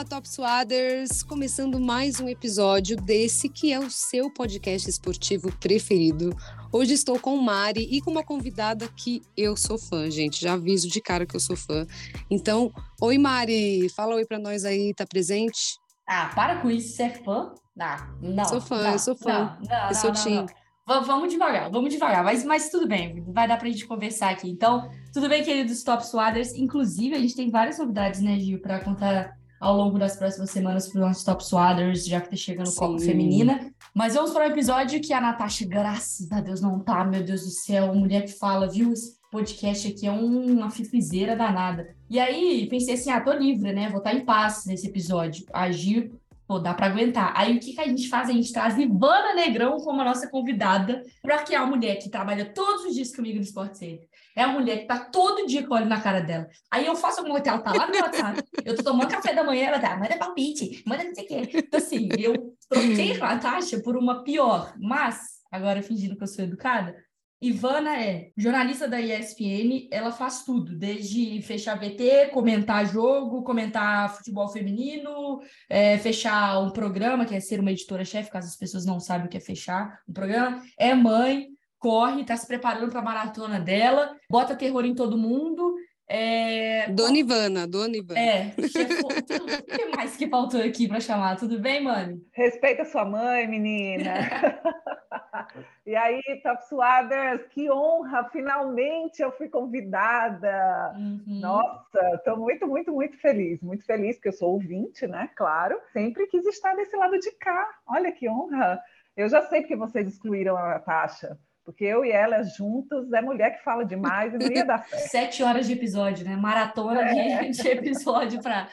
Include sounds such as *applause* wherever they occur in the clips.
Fala Top Swaders, começando mais um episódio desse que é o seu podcast esportivo preferido. Hoje estou com Mari e com uma convidada que eu sou fã, gente. Já aviso de cara que eu sou fã. Então, oi Mari, fala oi para nós aí, tá presente? Ah, para com isso, você é fã? Ah, não. Sou fã, não, eu sou fã. Não, não, eu sou não, Tim. Vamos devagar, vamos devagar, mas, mas tudo bem, vai dar para a gente conversar aqui. Então, tudo bem, queridos Top Swaders? Inclusive, a gente tem várias novidades, né, Gil, para contar ao longo das próximas semanas para os nossos Top Swaders, já que está chegando Copa Feminina. Mas vamos para o um episódio que a Natasha, graças a Deus, não tá, meu Deus do céu, mulher que fala, viu? Esse podcast aqui é uma fifizeira danada. E aí, pensei assim, ah, tô livre, né? Vou estar em paz nesse episódio. Agir pô, dá para aguentar. Aí o que, que a gente faz? A gente traz Ivana Negrão como a nossa convidada, porque é a mulher que trabalha todos os dias comigo no Sport Center. É a mulher que tá todo dia com olho na cara dela. Aí eu faço alguma coisa, ela tá lá no WhatsApp. Eu tô tomando café da manhã, ela tá, manda palpite, manda não sei o quê. Então, assim, eu troquei a Natasha por uma pior, mas, agora fingindo que eu sou educada, Ivana é jornalista da ESPN, ela faz tudo, desde fechar VT, comentar jogo, comentar futebol feminino, é, fechar um programa, que é ser uma editora-chefe, caso as pessoas não saibam o que é fechar um programa, é mãe, corre, está se preparando para a maratona dela, bota terror em todo mundo. É... Dona Ivana, Dona Ivana. É, *laughs* o que mais que faltou aqui para chamar? Tudo bem, mãe? Respeita sua mãe, menina. *laughs* E aí, Top Swaders, que honra! Finalmente eu fui convidada. Uhum. Nossa, estou muito, muito, muito feliz. Muito feliz, porque eu sou ouvinte, né? Claro. Sempre quis estar desse lado de cá. Olha que honra! Eu já sei porque vocês excluíram a Natasha. Porque eu e ela juntos é mulher que fala demais e não ia dar certo. *laughs* Sete horas de episódio, né? Maratona é. de, de episódio para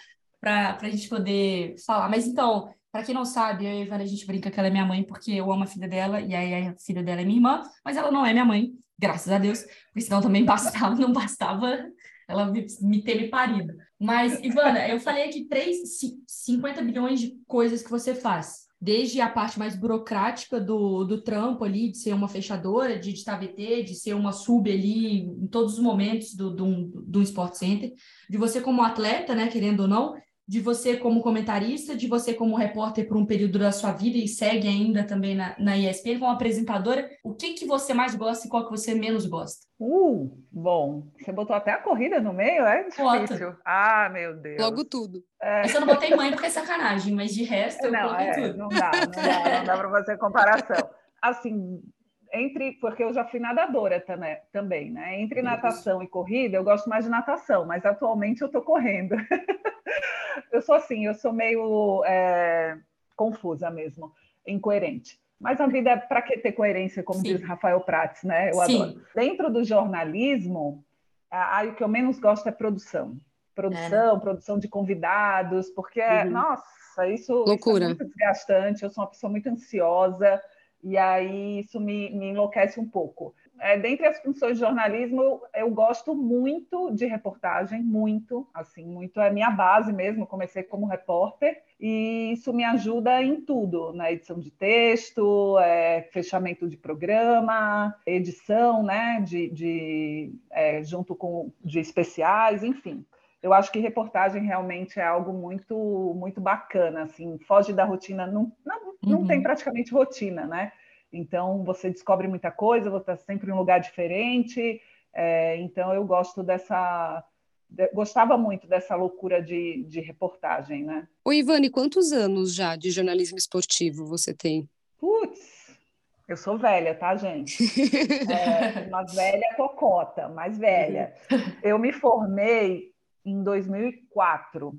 a gente poder falar. Mas então, para quem não sabe, eu e a Ivana, a gente brinca que ela é minha mãe porque eu amo a filha dela e aí a filha dela é minha irmã, mas ela não é minha mãe, graças a Deus, porque senão também bastava, não bastava ela me ter me parido. Mas, Ivana, eu falei aqui 3, 50 bilhões de coisas que você faz. Desde a parte mais burocrática do, do trampo ali, de ser uma fechadora, de editar VT, de ser uma sub ali em todos os momentos do, do, do Sport Center, de você como atleta, né, querendo ou não, de você como comentarista, de você como repórter por um período da sua vida e segue ainda também na, na ESPN como apresentadora. O que, que você mais gosta e qual que você menos gosta? Uh, bom, você botou até a corrida no meio, é difícil. Bota. Ah, meu Deus. Logo tudo. É. Eu só não botei mãe porque é sacanagem, mas de resto eu não, coloquei é, tudo. Não dá, não dá, não dá para fazer comparação. Assim, entre, porque eu já fui nadadora também, também né? Entre natação e corrida, eu gosto mais de natação, mas atualmente eu estou correndo. *laughs* eu sou assim, eu sou meio é, confusa mesmo, incoerente. Mas a vida é para que ter coerência, como Sim. diz Rafael Prates, né? Eu Sim. adoro. Dentro do jornalismo, a, a, o que eu menos gosto é produção. Produção, é. produção de convidados, porque, uhum. nossa, isso, isso é muito desgastante. Eu sou uma pessoa muito ansiosa e aí isso me, me enlouquece um pouco. É, dentre as funções de jornalismo, eu, eu, gosto muito de reportagem, muito, assim, muito é minha base mesmo. comecei como repórter e isso me ajuda em tudo, na edição de texto, é, fechamento de programa, edição, né, de, de é, junto com de especiais, enfim eu acho que reportagem realmente é algo muito muito bacana, assim, foge da rotina, não, não, não uhum. tem praticamente rotina, né? Então você descobre muita coisa, você está sempre em um lugar diferente, é, então eu gosto dessa. De, gostava muito dessa loucura de, de reportagem, né? Ô, Ivane, quantos anos já de jornalismo esportivo você tem? Putz, eu sou velha, tá, gente? *laughs* É, uma velha cocota, mais velha. *laughs* Eu me formei em 2004.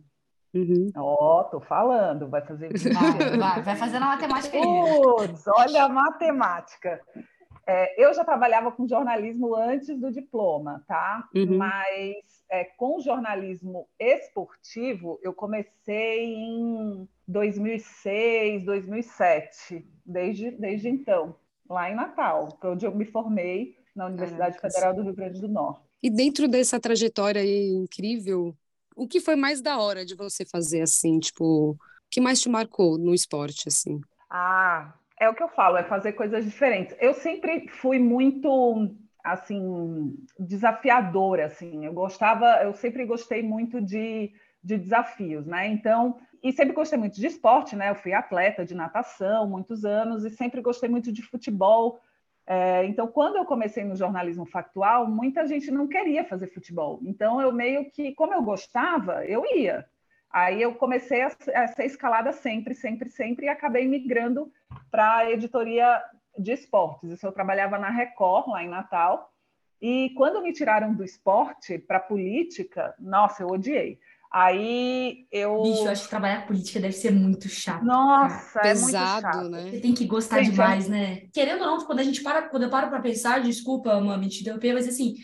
Uhum. Ó, oh, tô falando, vai fazer. *laughs* Vai, vai, vai fazendo a matemática aí. Putz, olha a matemática. É, eu já trabalhava com jornalismo antes do diploma, tá? Uhum. Mas é, com jornalismo esportivo, eu comecei em 2006, 2007, desde, desde então, lá em Natal, onde eu me formei na Universidade Caraca, Federal do Rio Grande do Norte. E dentro dessa trajetória incrível, o que foi mais da hora de você fazer assim, tipo, o que mais te marcou no esporte assim? Ah, é o que eu falo, é fazer coisas diferentes. Eu sempre fui muito assim desafiadora assim. Eu gostava, eu sempre gostei muito de de desafios, né? Então, e sempre gostei muito de esporte, né? Eu fui atleta de natação muitos anos e sempre gostei muito de futebol. É, então, quando eu comecei no jornalismo factual, muita gente não queria fazer futebol. Então, eu meio que, como eu gostava, eu ia. Aí eu comecei a, a ser escalada sempre, sempre, sempre, e acabei migrando para a editoria de esportes. Isso eu trabalhava na Record, lá em Natal. E quando me tiraram do esporte para política, nossa, eu odiei. Aí eu. Bicho, eu acho que trabalhar política deve ser muito chato. Nossa, cara. é pesado, muito chato. né? Você tem que gostar Gente, demais, é... né? Querendo ou não, quando a gente para, quando eu paro para pensar, desculpa, mami, te interromper, mas assim,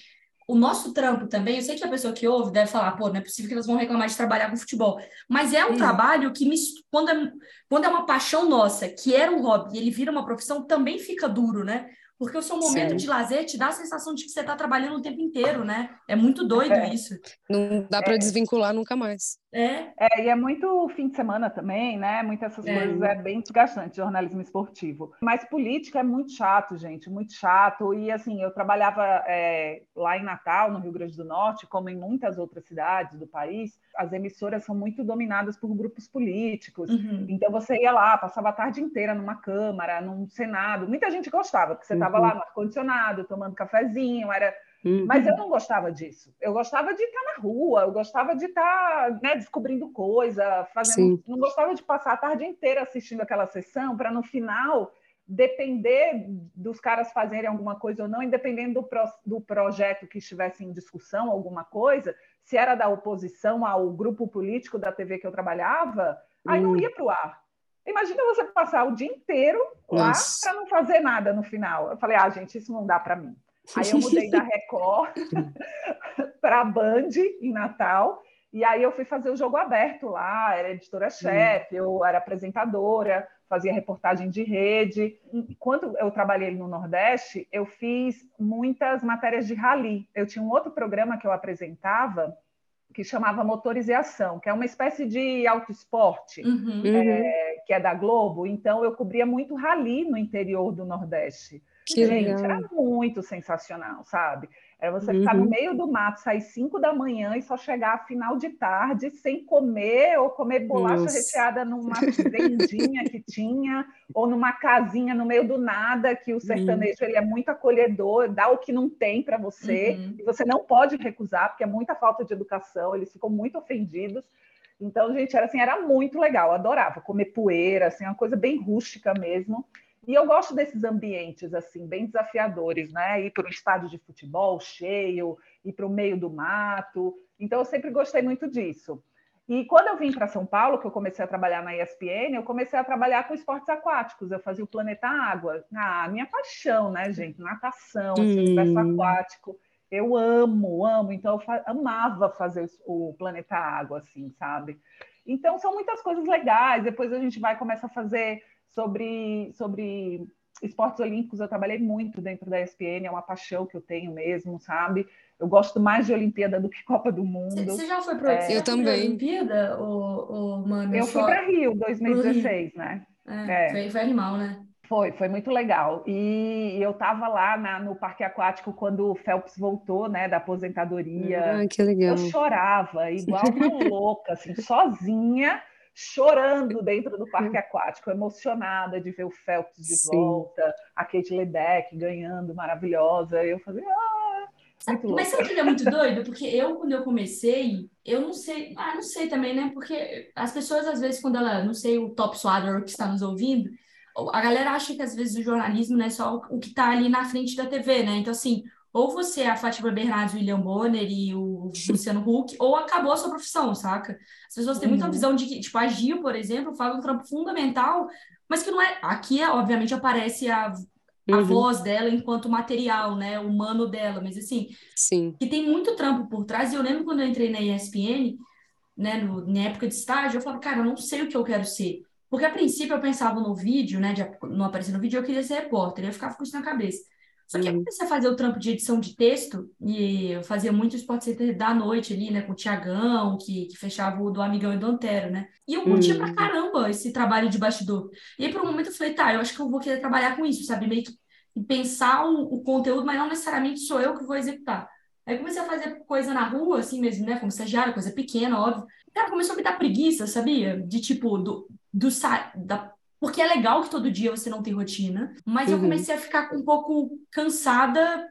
o nosso trampo também, eu sei que a pessoa que ouve deve falar, pô, não é possível que elas vão reclamar de trabalhar com futebol. Mas é um Hum. trabalho que, me, quando, é, quando é uma paixão nossa, que era um hobby, e ele vira uma profissão, também fica duro, né? Porque o seu momento Sim. de lazer te dá a sensação de que você está trabalhando o tempo inteiro, né? É muito doido É. isso. Não dá para desvincular nunca mais. É, É, e é muito fim de semana também, né? Muitas essas É. coisas é bem desgastante, jornalismo esportivo. Mas política é muito chato, gente, muito chato. E assim, eu trabalhava é, lá em Natal, no Rio Grande do Norte, como em muitas outras cidades do país, as emissoras são muito dominadas por grupos políticos. uhum. Então você ia lá, passava a tarde inteira numa Câmara, num Senado. Muita gente gostava, porque você estava Uhum. lá no ar-condicionado, tomando cafezinho, era Hum. mas eu não gostava disso. Eu gostava de estar na rua, eu gostava de estar né, descobrindo coisa, fazendo. Sim. Não gostava de passar a tarde inteira assistindo aquela sessão para no final depender dos caras fazerem alguma coisa ou não, independendo do, pro, do projeto que estivesse em discussão, alguma coisa, se era da oposição ao grupo político da TV que eu trabalhava, aí não Hum. ia para o ar. Imagina você passar o dia inteiro lá para não fazer nada no final. Eu falei, ah, gente, isso não dá para mim. Aí eu mudei da Record *laughs* *laughs* para a Band em Natal. E aí eu fui fazer o jogo aberto lá, era editora-chefe, eu era apresentadora, fazia reportagem de rede. E Quando eu trabalhei no Nordeste, eu fiz muitas matérias de rally. Eu tinha um outro programa que eu apresentava que chamava Motores e Ação, que é uma espécie de autoesporte Uhum. Uhum. que é da Globo. Então eu cobria muito rally no interior do Nordeste. Que Gente, legal. era muito sensacional, sabe? Era você ficar Uhum. no meio do mato, sair 5 da manhã e só chegar a final de tarde sem comer ou comer bolacha Nossa. recheada numa vendinha que tinha ou numa casinha no meio do nada, que o sertanejo ele é muito acolhedor, dá o que não tem para você Uhum. e você não pode recusar, porque é muita falta de educação, eles ficam muito ofendidos. Então, gente, era assim, era muito legal, adorava comer poeira, assim, uma coisa bem rústica mesmo. E eu gosto desses ambientes assim, bem desafiadores, né? Ir para um estádio de futebol cheio, ir para o meio do mato. Então, eu sempre gostei muito disso. E quando eu vim para São Paulo, que eu comecei a trabalhar na ESPN, eu comecei a trabalhar com esportes aquáticos. Eu fazia o Planeta Água. Ah, minha paixão, né, gente? Natação, esse Hum. universo aquático. Eu amo, amo. Então, eu fa amava fazer o Planeta Água, assim, sabe? Então, são muitas coisas legais. Depois a gente vai começar a fazer sobre, sobre esportes olímpicos. Eu trabalhei muito dentro da ESPN, é uma paixão que eu tenho mesmo, sabe? Eu gosto mais de Olimpíada do que Copa do Mundo. Você já foi para É. Eu também. Olimpíada, ou, ou mano? Eu fui só- para Rio 2016, né? É, É. Foi, foi animal, né? Foi, foi muito legal. E eu estava lá na- no Parque Aquático quando o Phelps voltou, né, da aposentadoria. Ah, que legal. Eu chorava, igual uma *laughs* louca, assim, sozinha, chorando dentro do parque aquático, emocionada de ver o Phelps de Sim. volta, a Kate Ledeck ganhando, maravilhosa. Eu fazia, ah, Sabe- muito mas sabe que é muito doido? Porque eu, quando eu comecei, eu não sei, ah, não sei também, né? Porque as pessoas, às vezes, quando ela, não sei, o top swadder que está nos ouvindo, a galera acha que, às vezes, o jornalismo não é só o que está ali na frente da TV, né? Então, assim, ou você é a Fátima Bernardes, o William Bonner e o Luciano Huck, ou acabou a sua profissão, saca? As pessoas têm muita Uhum. visão de que, tipo, a Gil, por exemplo, faz um trampo fundamental, mas que não é. Aqui, obviamente, aparece a, a Uhum. voz dela enquanto material, né? Humano dela, mas assim Sim. que tem muito trampo por trás. E eu lembro quando eu entrei na ESPN, né, no, na época de estágio, eu falava, cara, eu não sei o que eu quero ser. Porque a princípio eu pensava no vídeo, né, de não aparecer no vídeo, eu queria ser repórter, eu ficava com isso na cabeça. Só que eu comecei a fazer o trampo de edição de texto, e eu fazia muito Sport Center da noite ali, né, com o Tiagão, que, que fechava o do Amigão e do Antero, né? E eu curtia pra Uhum. caramba esse trabalho de bastidor. E aí, por um momento, eu falei, tá, eu acho que eu vou querer trabalhar com isso, sabe? Meio que pensar o, o conteúdo, mas não necessariamente sou eu que vou executar. Aí comecei a fazer coisa na rua, assim mesmo, né? Como estagiário, coisa pequena, óbvio. Cara, começou a me dar preguiça, sabia? De tipo, do, do da porque é legal que todo dia você não tem rotina, mas uhum. eu comecei a ficar um pouco cansada.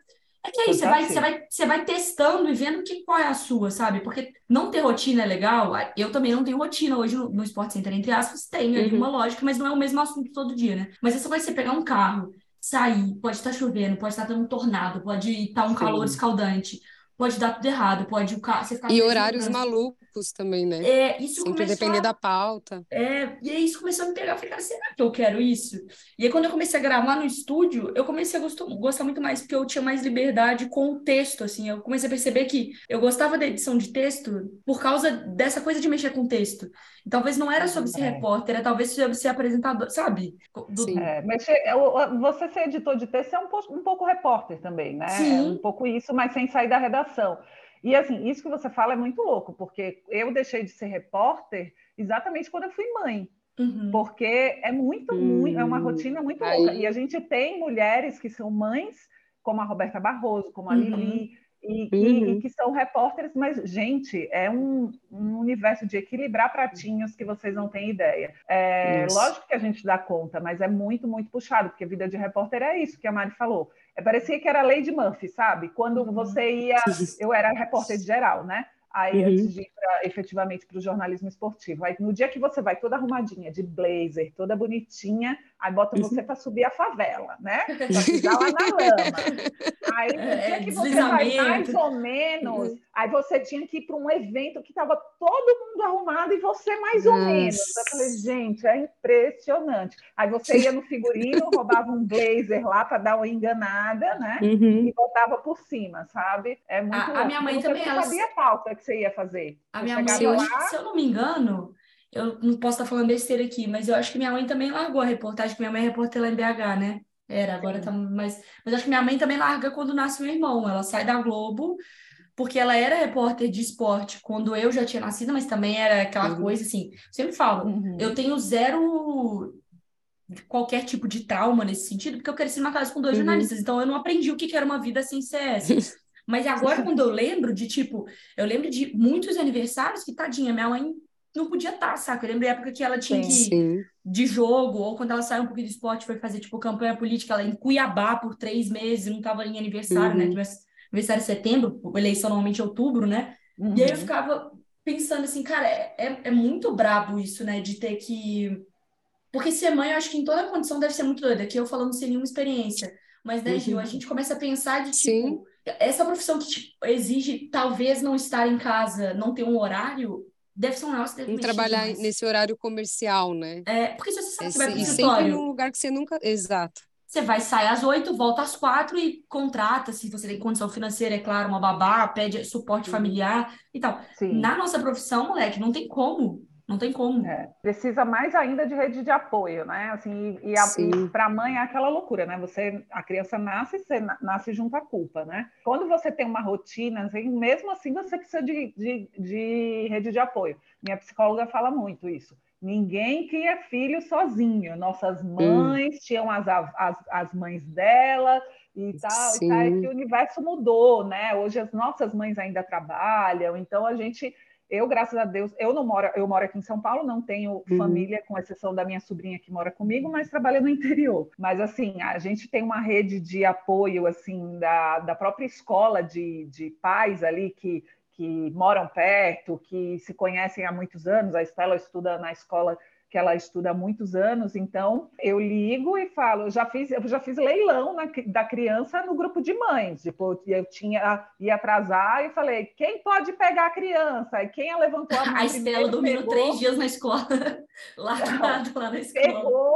É que aí você vai, você, vai, você vai testando e vendo que, qual é a sua, sabe? Porque não ter rotina é legal. Eu também não tenho rotina hoje no, no Sport Center, entre aspas, tem ali uhum. uma lógica, mas não é o mesmo assunto todo dia, né? Mas essa vai ser pegar um carro, sair, pode estar chovendo, pode estar tendo um tornado, pode estar um Sim. calor escaldante pode dar tudo errado, pode o carro, você ficar E horários malucos também, né? É, isso Sempre começou depender a... da pauta. É, e aí isso começou a me pegar, eu falei, cara, será que eu quero isso? E aí quando eu comecei a gravar no estúdio, eu comecei a gostar, gostar muito mais, porque eu tinha mais liberdade com o texto, assim, eu comecei a perceber que eu gostava da edição de texto por causa dessa coisa de mexer com texto. E talvez não era sobre ser é. repórter, era talvez sobre ser apresentador, sabe? Do... Sim. É, mexer, você ser editor de texto é um pouco, um pouco repórter também, né? Sim. É um pouco isso, mas sem sair da redação. E assim, isso que você fala é muito louco, porque eu deixei de ser repórter exatamente quando eu fui mãe. Uhum. Porque é muito, uhum. muito, é uma rotina muito Aí... louca. E a gente tem mulheres que são mães, como a Roberta Barroso, como a uhum. Lili, e, uhum. e, que são repórteres, mas, gente, é um, um, universo de equilibrar pratinhos que vocês não têm ideia. É, lógico que a gente dá conta, mas é muito, muito puxado, porque vida de repórter é isso que a Mari falou. É, parecia que era a Lady Murphy, sabe? Quando uhum. você ia. Eu era repórter de geral, né? Aí, uhum. antes de ir pra, efetivamente para o jornalismo esportivo. Aí, no dia que você vai toda arrumadinha, de blazer, toda bonitinha, Aí bota você para subir a favela, né? *laughs* Para pisar lá na lama. Aí é, dia que você vai mais ou menos, uhum. aí você tinha que ir para um evento que estava todo mundo arrumado e você mais ou Nossa. menos. Eu falei, gente, é impressionante. Aí você ia no figurino, roubava um blazer lá para dar uma enganada, né? Uhum. E botava por cima, sabe? É muito a, a minha mãe também. Ela sabia a pauta que você ia fazer. A minha mãe, lá... se eu não me engano, eu não posso estar falando besteira aqui, mas eu acho que minha mãe também largou a reportagem, que minha mãe é repórter lá em BH, né? Era, agora Sim. tá mais. Mas acho que minha mãe também larga quando nasce meu irmão. Ela sai da Globo, porque ela era repórter de esporte quando eu já tinha nascido, mas também era aquela uhum. coisa assim. Sempre falo, uhum. eu tenho zero qualquer tipo de trauma nesse sentido, porque eu cresci numa casa com dois uhum. jornalistas, então eu não aprendi o que era uma vida sem CS. *laughs* Mas agora, quando eu lembro de, tipo, eu lembro de muitos aniversários que, tadinha, minha mãe não podia estar, tá, saca? Eu lembro da época que ela tinha sim, que ir de jogo, ou quando ela saiu um pouquinho do esporte, foi fazer, tipo, campanha política, ela em Cuiabá por três meses, não estava em aniversário, né? uhum. né? Aniversário em setembro, eleição normalmente em outubro, né? Uhum. E aí eu uhum. ficava pensando assim, cara, é, é, é muito brabo isso, né? De ter que. Porque ser mãe, eu acho que em toda condição deve ser muito doida, aqui eu falando sem nenhuma experiência. Mas, né, Gil, a uhum. gente começa a pensar de tipo. Sim. Essa profissão que tipo, exige talvez não estar em casa, não ter um horário, deve ser um negócio deve trabalhar demais. nesse horário comercial, né? É, porque se você sabe Esse, que vai pro escritório... sempre num lugar que você nunca... Exato. Você vai sair às oito, volta às quatro e contrata, se você tem condição financeira, é claro, uma babá, pede suporte familiar e tal. Sim. Na nossa profissão, moleque, não tem como. Não tem como. É, precisa mais ainda de rede de apoio, né? Assim, e, e para a mãe é aquela loucura, né? Você, a criança nasce, você nasce junto à culpa, né? Quando você tem uma rotina, assim, mesmo assim você precisa de, de, de rede de apoio. Minha psicóloga fala muito isso. Ninguém cria filho sozinho. Nossas mães hum. tinham as, as, as mães dela e tal, Sim. e tal, e que o universo mudou, né? Hoje as nossas mães ainda trabalham, então a gente eu, graças a Deus, eu não moro, eu moro aqui em São Paulo, não tenho uhum. família, com exceção da minha sobrinha que mora comigo, mas trabalha no interior. Mas assim, a gente tem uma rede de apoio assim da, da própria escola de, de pais ali que, que moram perto, que se conhecem há muitos anos. A Estela estuda na escola que ela estuda há muitos anos, então eu ligo e falo, eu já fiz, eu já fiz leilão na, da criança no grupo de mães, tipo, eu tinha ia atrasar e falei, quem pode pegar a criança? E quem levantou a mão? *laughs* A Estela dormindo três dias na escola, *laughs* lá, lá na escola. Pegou,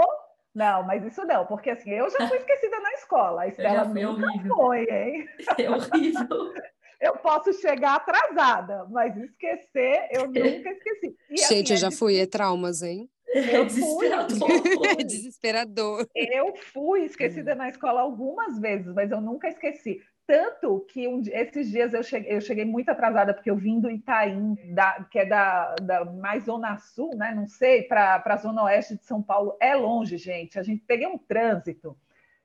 não, mas isso não, porque assim, eu já fui esquecida na escola, a Estela nunca horrível. foi, hein? *laughs* É horrível. eu posso chegar atrasada, mas esquecer, eu nunca esqueci. E, Gente, assim, eu já fui, é traumas, hein? É desesperador. *laughs* é desesperador. Eu fui esquecida na escola algumas vezes, mas eu nunca esqueci. Tanto que um, esses dias eu cheguei, eu cheguei muito atrasada, porque eu vim do Itaim, da, que é da, da mais Zona Sul, né? Não sei, para a Zona Oeste de São Paulo. É longe, gente. A gente peguei um trânsito.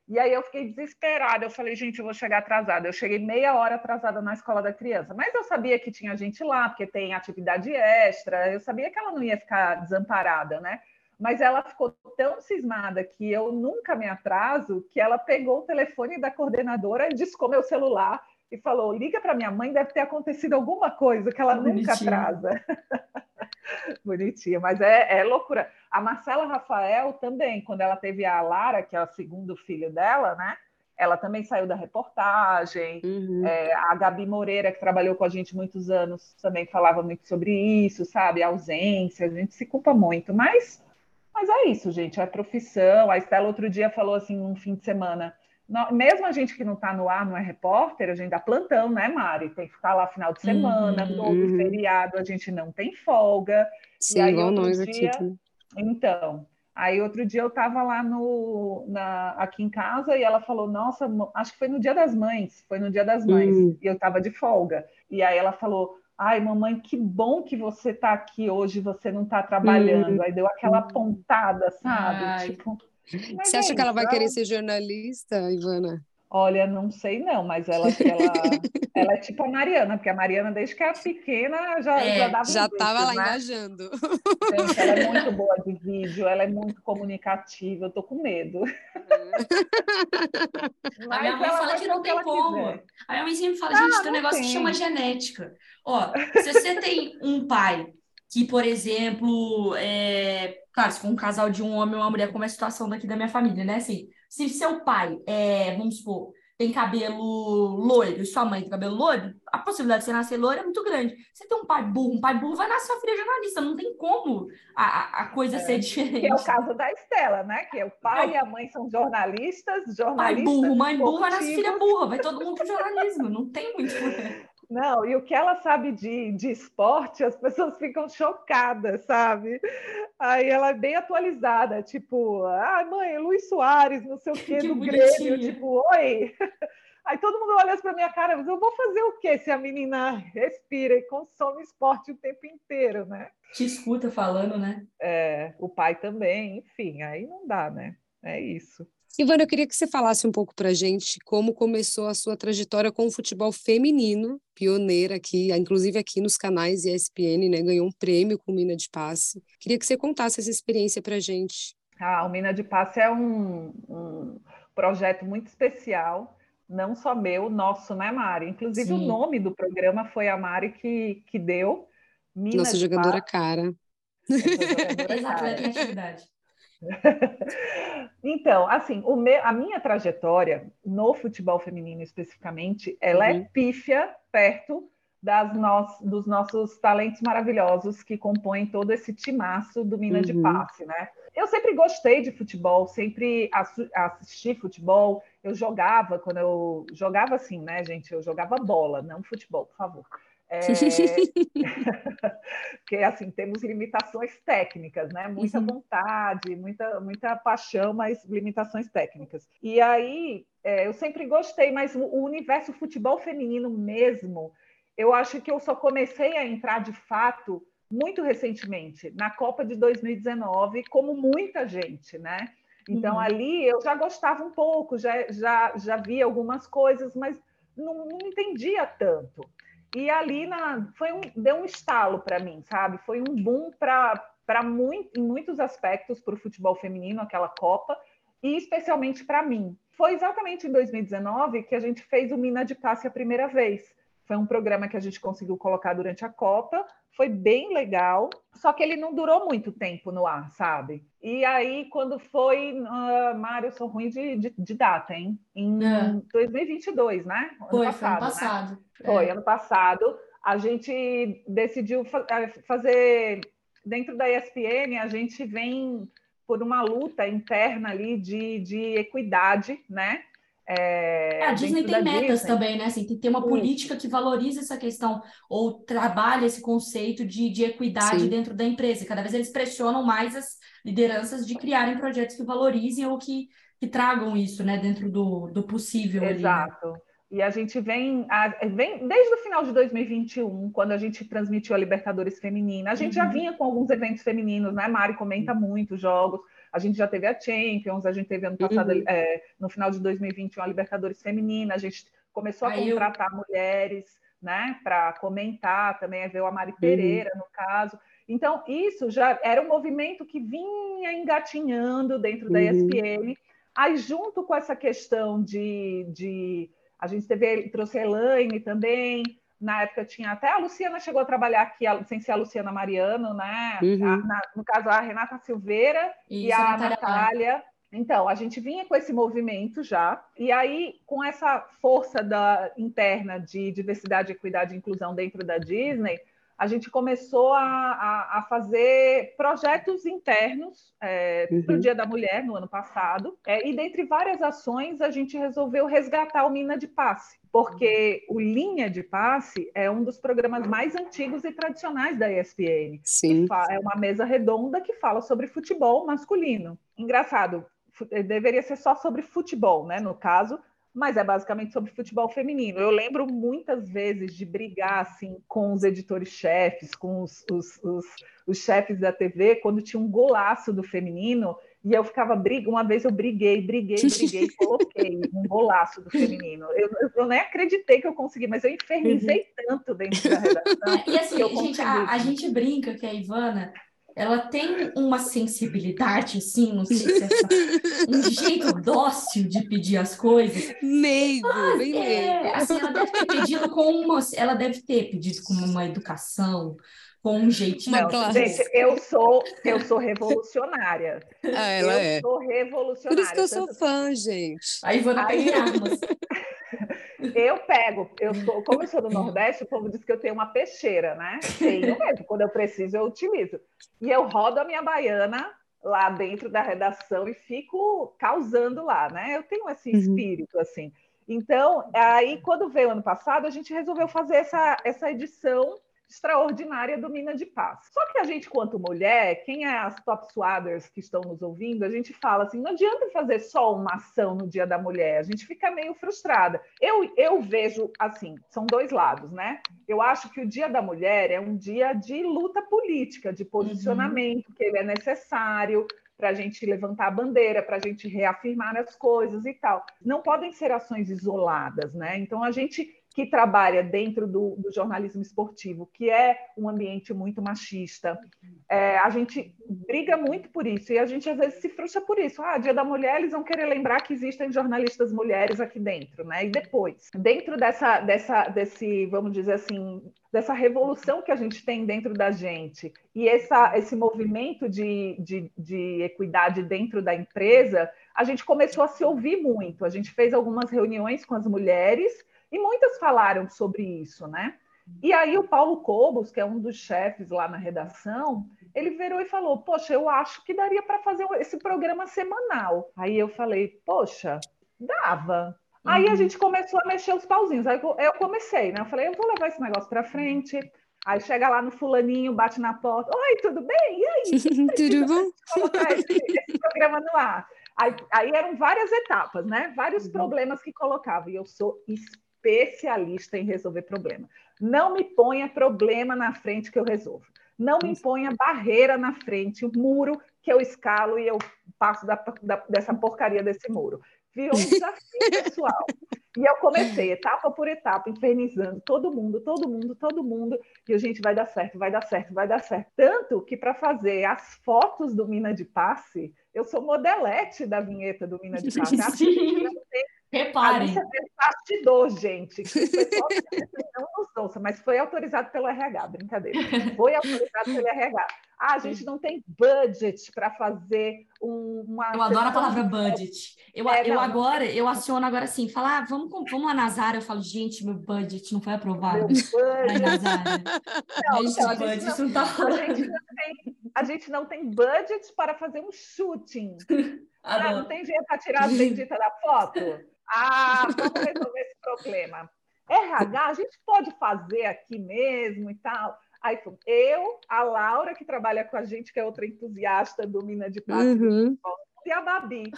E aí eu fiquei desesperada. Eu falei, gente, eu vou chegar atrasada. Eu cheguei meia hora atrasada na escola da criança. Mas eu sabia que tinha gente lá, porque tem atividade extra. Eu sabia que ela não ia ficar desamparada, né? Mas ela ficou tão cismada que eu nunca me atraso que ela pegou o telefone da coordenadora e discou meu celular e falou: liga para minha mãe, deve ter acontecido alguma coisa que ela nunca atrasa. *laughs* Bonitinha, mas é, é, loucura. A Marcela Rafael também, quando ela teve a Lara, que é o segundo filho dela, né? Ela também saiu da reportagem. Uhum. É, a Gabi Moreira, que trabalhou com a gente muitos anos, também falava muito sobre isso, sabe? A ausência, a gente se culpa muito, mas mas é isso, gente, é profissão. A Estela outro dia falou assim, um fim de semana, mesmo a gente que não está no ar, não é repórter, a gente dá plantão, né, Mari? Tem que ficar lá final de semana, uhum, todo uhum. feriado, a gente não tem folga. Sim, e aí, igual nós dia... aqui. Então, aí outro dia eu estava lá no, na, aqui em casa e ela falou, nossa, acho que foi no dia das mães, foi no dia das mães, uhum. e eu estava de folga. E aí ela falou, Ai, mamãe, que bom que você está aqui hoje, você não está trabalhando. Hum. Aí deu aquela pontada, sabe? Ai. Tipo, você acha que ela vai querer ser jornalista, Ivana? Olha, não sei não, mas ela, ela, *laughs* ela é tipo a Mariana, porque a Mariana, desde que era pequena, já, é, já dava Já estava lá né? engajando. Gente, ela é muito *laughs* boa de vídeo, ela é muito comunicativa, eu tô com medo. *laughs* a minha mãe fala que não tem como. Quiser. A minha mãe sempre fala, gente, ah, tem um negócio tem. que chama genética. Ó, se você tem um pai que, por exemplo, é... claro, se for um casal de um homem ou uma mulher, como é a situação daqui da minha família, né? Assim, se seu pai, é, vamos supor, tem cabelo loiro e sua mãe tem cabelo loiro, a possibilidade de você nascer loiro é muito grande. Você tem um pai burro, um pai burro vai nascer uma filha jornalista, não tem como a, a coisa é, ser diferente. Que é o caso da Estela, né? Que é o pai e a mãe são jornalistas, jornalistas. Pai burro, mãe burra, vai nascer filha burra, vai todo mundo pro jornalismo, não tem muito. Não, e o que ela sabe de, de esporte, as pessoas ficam chocadas, sabe? Aí ela é bem atualizada, tipo, ah, mãe, Luiz Soares, não sei o *laughs* quê, que do Grêmio, tipo, oi. *laughs* Aí todo mundo olha para minha cara, mas eu vou fazer o quê se a menina respira e consome esporte o tempo inteiro, né? Te escuta falando, né? É, o pai também, enfim, aí não dá, né? É isso. Ivana, eu queria que você falasse um pouco para a gente como começou a sua trajetória com o futebol feminino, pioneira aqui, inclusive aqui nos canais ESPN, né? Ganhou um prêmio com Mina de Passe. Queria que você contasse essa experiência para a gente. Ah, o Mina de Passe é um, um projeto muito especial, não só meu, nosso, né, Mari? Inclusive Sim. o nome do programa foi a Mari que, que deu. Mina Nossa jogadora Passe. cara. Ex-atleta *laughs* Então, assim, meu, a minha trajetória no futebol feminino especificamente, ela é uhum. é pífia perto das dos nossos talentos maravilhosos que compõem todo esse timaço do Mina uhum. de Passe, né? Eu sempre gostei de futebol, sempre assisti futebol, eu jogava, quando eu jogava assim, né, gente? Eu jogava bola, não futebol, por favor. É... *laughs* Porque, assim, temos limitações técnicas, né? Muita uhum. vontade, muita, muita paixão, mas limitações técnicas. E aí, é, eu sempre gostei, mas o universo futebol feminino mesmo, eu acho que eu só comecei a entrar de fato muito recentemente, na Copa de 2019, como muita gente, né? Então, uhum. ali eu já gostava um pouco, já, já, já via algumas coisas, mas não, não entendia tanto. E ali na, foi um, deu um estalo para mim, sabe? Foi um boom para muito, em muitos aspectos para o futebol feminino, aquela Copa, e especialmente para mim. Foi exatamente em 2019 que a gente fez o Mina de Passe a primeira vez. Foi um programa que a gente conseguiu colocar durante a Copa, foi bem legal, só que ele não durou muito tempo no ar, sabe? E aí, quando foi, uh, Mário, eu sou ruim de, de, de data, hein? Em é. 2022, né? Ano foi, passado, foi ano passado. Né? Foi, é. ano passado. A gente decidiu fa é, fazer, dentro da ESPN, a gente vem por uma luta interna ali de, de equidade, né? É, é, a Disney tem metas Disney. também, né? Assim, tem que ter uma política que valorize essa questão ou trabalhe esse conceito de, de equidade Sim. dentro da empresa. Cada vez eles pressionam mais as lideranças de criarem projetos que valorizem ou que, que tragam isso, né? Dentro do, do possível. Exato. Ali, né? E a gente vem, a, vem desde o final de 2021, quando a gente transmitiu a Libertadores Feminina, a gente uhum. já vinha com alguns eventos femininos, né? Mari comenta muito jogos, A gente já teve a Champions, a gente teve ano passado, Uhum. é, no final de 2021, a Libertadores Feminina, a gente começou a Aí eu- contratar mulheres, né, para comentar, também veio a Mari Pereira, no caso. Então, isso já era um movimento que vinha engatinhando dentro da Uhum. ESPN. Aí, junto com essa questão de. de a gente teve, trouxe a Elaine também. Na época tinha até a Luciana chegou a trabalhar aqui, a- sem ser a Luciana Mariano, né? Uhum. A- na- no caso, a Renata Silveira e Isso, a Natália. Natália. Então, a gente vinha com esse movimento já, e aí, com essa força da, interna de diversidade, equidade e inclusão dentro da Disney, a gente começou a, a, a fazer projetos internos é, Uhum. para o Dia da Mulher, no ano passado, é, e dentre várias ações, a gente resolveu resgatar o Mina de Passe, porque o Linha de Passe é um dos programas mais antigos e tradicionais da ESPN Sim. é uma mesa redonda que fala sobre futebol masculino. Engraçado, deveria ser só sobre futebol, né, no caso, mas é basicamente sobre futebol feminino. Eu lembro muitas vezes de brigar assim com os editores-chefes, com os, os, os, os chefes da TV, quando tinha um golaço do feminino, e eu ficava briga. Uma vez eu briguei, briguei, briguei, *laughs* coloquei um golaço do feminino. Eu, eu, nem acreditei que eu consegui, mas eu infernizei tanto dentro da redação. E assim, Eu gente, a, a gente brinca que a Ivana, ela tem uma sensibilidade, assim, não sei se é um *laughs* jeito dócil de pedir as coisas. Meigo, bem meigo. É, assim, ela deve ter pedido com uma, ela deve ter pedido com uma educação, com um jeitinho. Não, classe. gente, eu sou, eu sou revolucionária. Ah, ela eu é. sou Por revolucionária. isso que eu sou Tanto- fã, gente. A Ivana Aí- em armas. *laughs* Eu pego, eu sou, como eu sou do Nordeste, o povo diz que eu tenho uma peixeira, né? Tenho mesmo, quando eu preciso eu utilizo. E eu rodo a minha baiana lá dentro da redação e fico causando lá, né? Eu tenho esse Uhum. espírito assim. Então, aí quando veio ano passado, a gente resolveu fazer essa, essa edição extraordinária do Mina de Paz. Só que a gente, quanto mulher, quem é as top swaders que estão nos ouvindo, a gente fala assim, não adianta fazer só uma ação no Dia da Mulher, a gente fica meio frustrada. Eu, eu vejo, assim, são dois lados, né? Eu acho que o Dia da Mulher é um dia de luta política, de posicionamento, que ele é necessário para a gente levantar a bandeira, para a gente reafirmar as coisas e tal. Não podem ser ações isoladas, né? Então, a gente que trabalha dentro do, do jornalismo esportivo, que é um ambiente muito machista, é, a gente briga muito por isso e a gente às vezes se frustra por isso. Ah, Dia da Mulher, eles vão querer lembrar que existem jornalistas mulheres aqui dentro, né? E depois, dentro dessa, dessa, desse, vamos dizer assim, dessa revolução que a gente tem dentro da gente e essa, esse movimento de, de, de equidade dentro da empresa, a gente começou a se ouvir muito. A gente fez algumas reuniões com as mulheres e muitas falaram sobre isso, né? E aí o Paulo Cobos, que é um dos chefes lá na redação, ele virou e falou: Poxa, eu acho que daria para fazer esse programa semanal. Aí eu falei: Poxa, dava. Aí a Uhum. gente começou a mexer os pauzinhos. Aí eu comecei, né? Eu falei: Eu vou levar esse negócio para frente. Aí chega lá no fulaninho, bate na porta: Oi, tudo bem? E aí? *laughs* Tudo bom? colocar esse, esse programa no ar. Aí, aí eram várias etapas, né? Vários Uhum. problemas que colocava. E eu sou especialista em resolver problema. Não me ponha problema na frente que eu resolvo. Não me ponha barreira na frente, o muro que eu escalo e eu passo da, da, dessa porcaria desse muro. Virou um desafio *laughs* pessoal. E eu comecei, etapa por etapa, infernizando todo mundo, todo mundo, todo mundo. E a gente vai dar certo, vai dar certo, vai dar certo. Tanto que para fazer as fotos do Mina de Passe, eu sou modelete da vinheta do Mina de Passe. *laughs* Que não tem Reparem. Isso é bastidor, gente. não nos ouça, mas foi autorizado pelo RH, brincadeira. Foi autorizado pelo RH. Ah, a gente não tem budget para fazer um, uma. Eu adoro a palavra budget. Eu, É, eu não. agora, eu aciono agora assim, falar, ah, vamos, vamos lá na Zara. Eu falo, gente, meu budget não foi Meu aprovado. budget. Na Zara. Não, Gente, então, a budget não- não tá A gente, não tem, a gente não tem budget para fazer um shooting. *laughs* Ah, não tem dinheiro para tirar as *laughs* benditas da foto? Ah, vamos resolver esse problema. RH, a gente pode fazer aqui mesmo e tal. Aí eu, a Laura, que trabalha com a gente, que é outra entusiasta do Mina de Passe, Uhum. e *laughs* a Babi.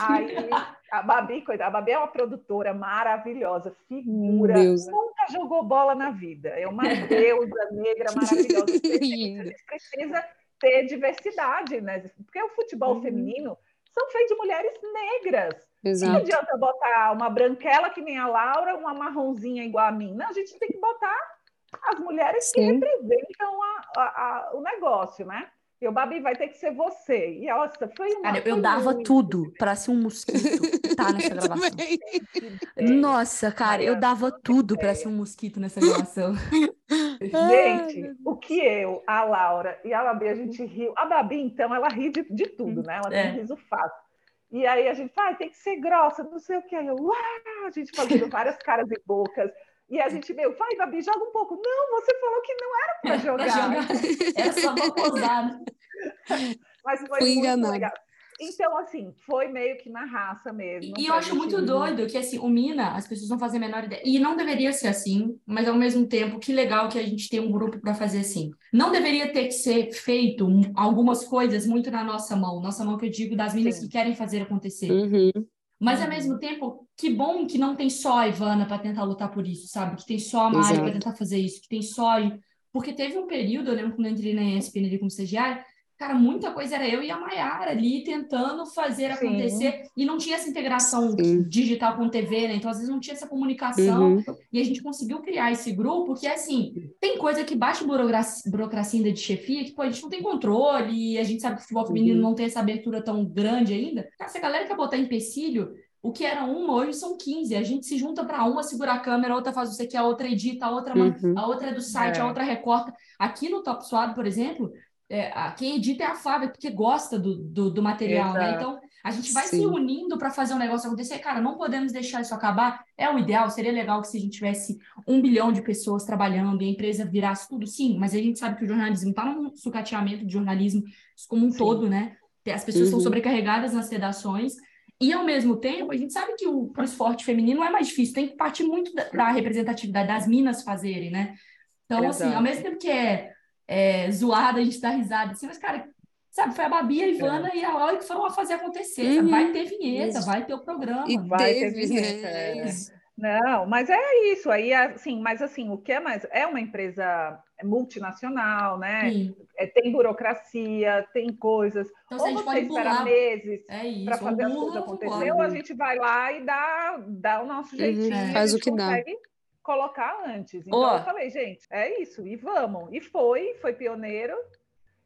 Aí, a Babi, coitada, a Babi é uma produtora maravilhosa, figura, nunca jogou bola na vida. É uma deusa negra maravilhosa. *laughs* A gente precisa ter diversidade, né? Porque o futebol uhum. feminino são feitos de mulheres negras. Exato. Não adianta botar uma branquela que nem a Laura, uma marronzinha igual a mim. Não, a gente tem que botar as mulheres Sim. que representam a, a, a, o negócio, né? E o Babi vai ter que ser você. E nossa, foi uma. Cara, eu dava muito... tudo para ser um mosquito tá nessa *laughs* gravação. Nossa, cara, eu dava tudo para ser um mosquito nessa gravação. *laughs* Gente, o que eu, a Laura e a Babi, a gente riu. A Babi, então, ela ri de, de tudo, né? Ela tem é. um riso fácil. E aí a gente fala, ah, tem que ser grossa, não sei o que. Aí eu, uau! A gente fazendo várias caras e bocas. E a gente meio, vai, Babi, joga um pouco. Não, você falou que não era para jogar. jogar. *laughs* Era só uma posada. Mas foi Fui muito enganada. legal. Então, assim, foi meio que na raça mesmo. E eu acho muito doido que, assim, o Mina, as pessoas não fazem a menor ideia. E não deveria ser assim, mas ao mesmo tempo, que legal que a gente tem um grupo para fazer assim. Não deveria ter que ser feito algumas coisas muito na nossa mão. Nossa mão, que eu digo, das minas Sim. que querem fazer acontecer. Uhum. Mas ao mesmo tempo, que bom que não tem só a Ivana para tentar lutar por isso, sabe? Que tem só a Mari para tentar fazer isso, que tem só. Porque teve um período, eu lembro quando eu entrei na ESPN ali como estagiária, cara, muita coisa era eu e a Mayara ali tentando fazer Sim. acontecer e não tinha essa integração Sim. digital com TV, né? Então, às vezes, não tinha essa comunicação uhum. e a gente conseguiu criar esse grupo que, assim, tem coisa que baixa burocracia, burocracia ainda de chefia que, pô, a gente não tem controle e a gente sabe que o futebol feminino uhum. não tem essa abertura tão grande ainda. Cara, se a galera quer botar empecilho, o que era uma, hoje são 15. A gente se junta para uma segurar a câmera, a outra faz o que a outra edita, a outra, uhum. a outra é do site, é. a outra recorta. Aqui no Top Suado, por exemplo, é, a, quem edita é a Flávia, porque gosta do, do, do material, né? Então, a gente vai Sim. se unindo para fazer um negócio acontecer. Cara, não podemos deixar isso acabar. É o ideal, seria legal que se a gente tivesse um bilhão de pessoas trabalhando e a empresa virasse tudo, sim, mas a gente sabe que o jornalismo está num sucateamento de jornalismo como um sim. todo, né? As pessoas uhum. estão sobrecarregadas nas redações. E, ao mesmo tempo, a gente sabe que o, o esporte feminino é mais difícil, tem que partir muito da, da representatividade das minas fazerem, né? Então, Exato. assim, ao mesmo tempo que é é, zoada, a gente dá risada assim, mas, cara, sabe, foi a Babi, a Ivana é. e a Laura que foram a fazer acontecer. Uhum. Vai ter vinheta, isso. vai ter o programa. E vai ter vinheta. Né? É. Não, mas é isso aí, assim, mas assim, o que é mais? É uma empresa multinacional, né? É, tem burocracia, tem coisas. Então, ou você espera meses é para fazer as coisas acontecer, ou a gente vai lá e dá, dá o nosso jeitinho. Uhum, faz o que consegue... dá colocar antes. Então oh. eu falei, gente, é isso, e vamos. E foi, foi pioneiro.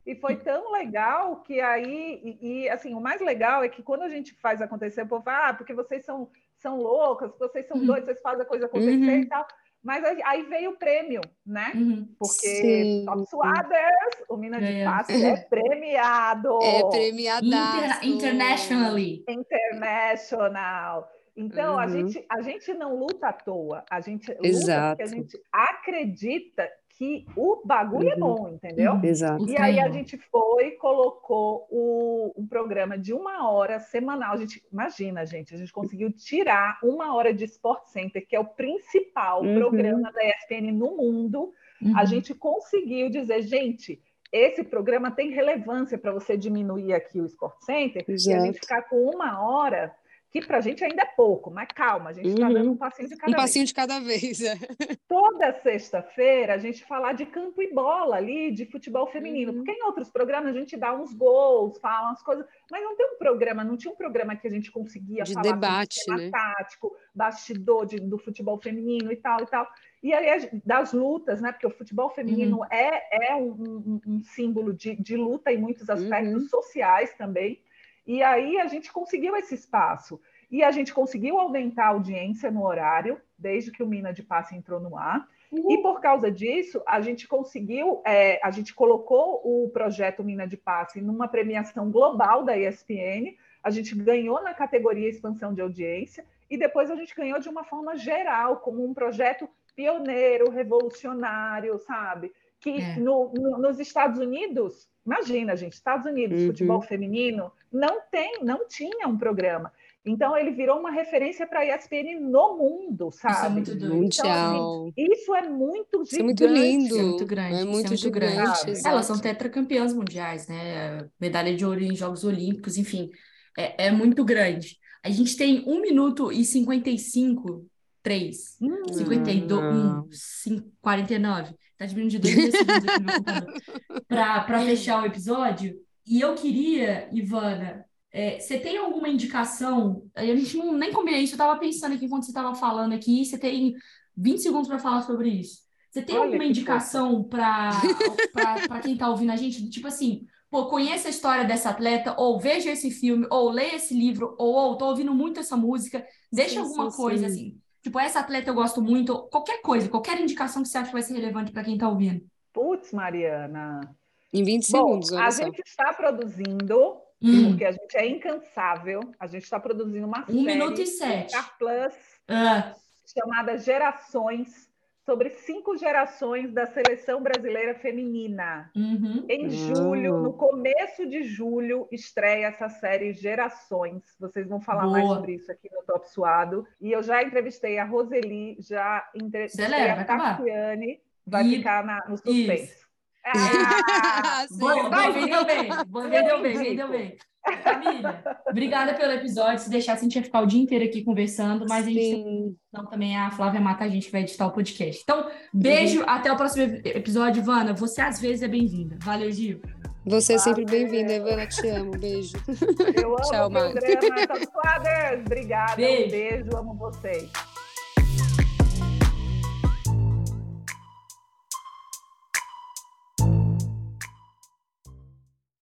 E foi *laughs* tão legal que aí, e, e, assim, o mais legal é que quando a gente faz acontecer, o povo fala, ah, porque vocês são, são loucas, vocês são uhum. doidos, vocês fazem a coisa acontecer uhum. e tal. Mas aí veio o prêmio, né? Uhum. Porque Sim. Top Suaders, o Minas de Passe *laughs* é premiado. É premiado. Inter internationally. International. Então, uhum. a, gente, a gente não luta à toa, a gente luta porque a gente acredita que o bagulho é uhum. é bom, entendeu? Exato. E aí a gente foi e colocou o, um programa de uma hora semanal. A gente, imagina, gente, a gente conseguiu tirar uma hora de Sport Center, que é o principal uhum. programa da ESPN no mundo. A uhum. gente conseguiu dizer, gente, esse programa tem relevância para você diminuir aqui o Sport Center Exato. e a gente ficar com uma hora que para a gente ainda é pouco, mas calma, a gente está uhum. dando um passinho de cada um vez. Um passinho de cada vez, é. *laughs* Toda sexta-feira a gente falar de campo e bola ali, de futebol feminino, uhum. porque em outros programas a gente dá uns gols, fala umas coisas, mas não tem um programa, não tinha um programa que a gente conseguia de falar debate, né? tático, bastidor de, do futebol feminino e tal e tal. E aí das lutas, né? Porque o futebol feminino uhum. é, é um, um, um símbolo de, de, luta em muitos aspectos uhum. sociais também. E aí a gente conseguiu esse espaço. E a gente conseguiu aumentar a audiência no horário, desde que o Mina de Passe entrou no ar. Uhum. E por causa disso, a gente conseguiu, é, a gente colocou o projeto Mina de Passe numa premiação global da ESPN. A gente ganhou na categoria expansão de audiência e depois a gente ganhou de uma forma geral, como um projeto pioneiro, revolucionário, sabe? Que é. no, no, nos Estados Unidos Imagina, gente, Estados Unidos, uhum. futebol feminino, não tem, não tinha um programa. Então ele virou uma referência para a ESPN no mundo, sabe? Isso é muito doido. Mundial. Então, assim, isso é muito gigante. Isso é muito lindo. É muito grande. É muito, é muito grande. Elas são tetracampeãs mundiais, né? Medalha de ouro em Jogos Olímpicos, enfim. É, é muito grande. A gente tem 1 minuto e 55, 3, hum. 52, 1, 5, 49. Tá diminuindo de dois segundos aqui no meu computador. *laughs* para fechar o episódio. E eu queria, Ivana, é, você tem alguma indicação? A gente não, nem combinei isso, eu estava pensando aqui quando você estava falando aqui, você tem 20 segundos para falar sobre isso. Você tem Olha alguma indicação para quem está ouvindo a gente? Tipo assim, pô, conheça a história dessa atleta, ou veja esse filme, ou leia esse livro, ou, ou tô ouvindo muito essa música, deixa sim, alguma sim, coisa sim. assim. Tipo, essa atleta eu gosto muito, qualquer coisa, qualquer indicação que você acha que vai ser relevante para quem está ouvindo. Putz, Mariana. Em 20 Bom, segundos. a só. gente está produzindo, hum. porque a gente é incansável, a gente está produzindo uma um série. Um minuto e sete. Plus, ah. chamada Gerações sobre cinco gerações da seleção brasileira feminina. Uhum. Em julho, no começo de julho, estreia essa série Gerações. Vocês vão falar Boa. mais sobre isso aqui no Top Suado. E eu já entrevistei a Roseli, já entrevistei Celera, a Tatiane, vai e... ficar na, no suspense. Isso. Ah, *laughs* Bom, vendeu bem, vendeu bem, vendeu bem. Família, obrigada pelo episódio. Se deixar, a gente ia ficar o dia inteiro aqui conversando, mas Sim. a gente então também a Flávia Mata, a gente vai editar o podcast. Então, beijo, uhum. até o próximo episódio. Ivana, você às vezes é bem-vinda. Valeu, Gil. Você é sempre bem-vinda, Ivana. Te amo. Beijo. Eu amo Tchau, o programa. Obrigada. Beijo. Um beijo. Amo vocês.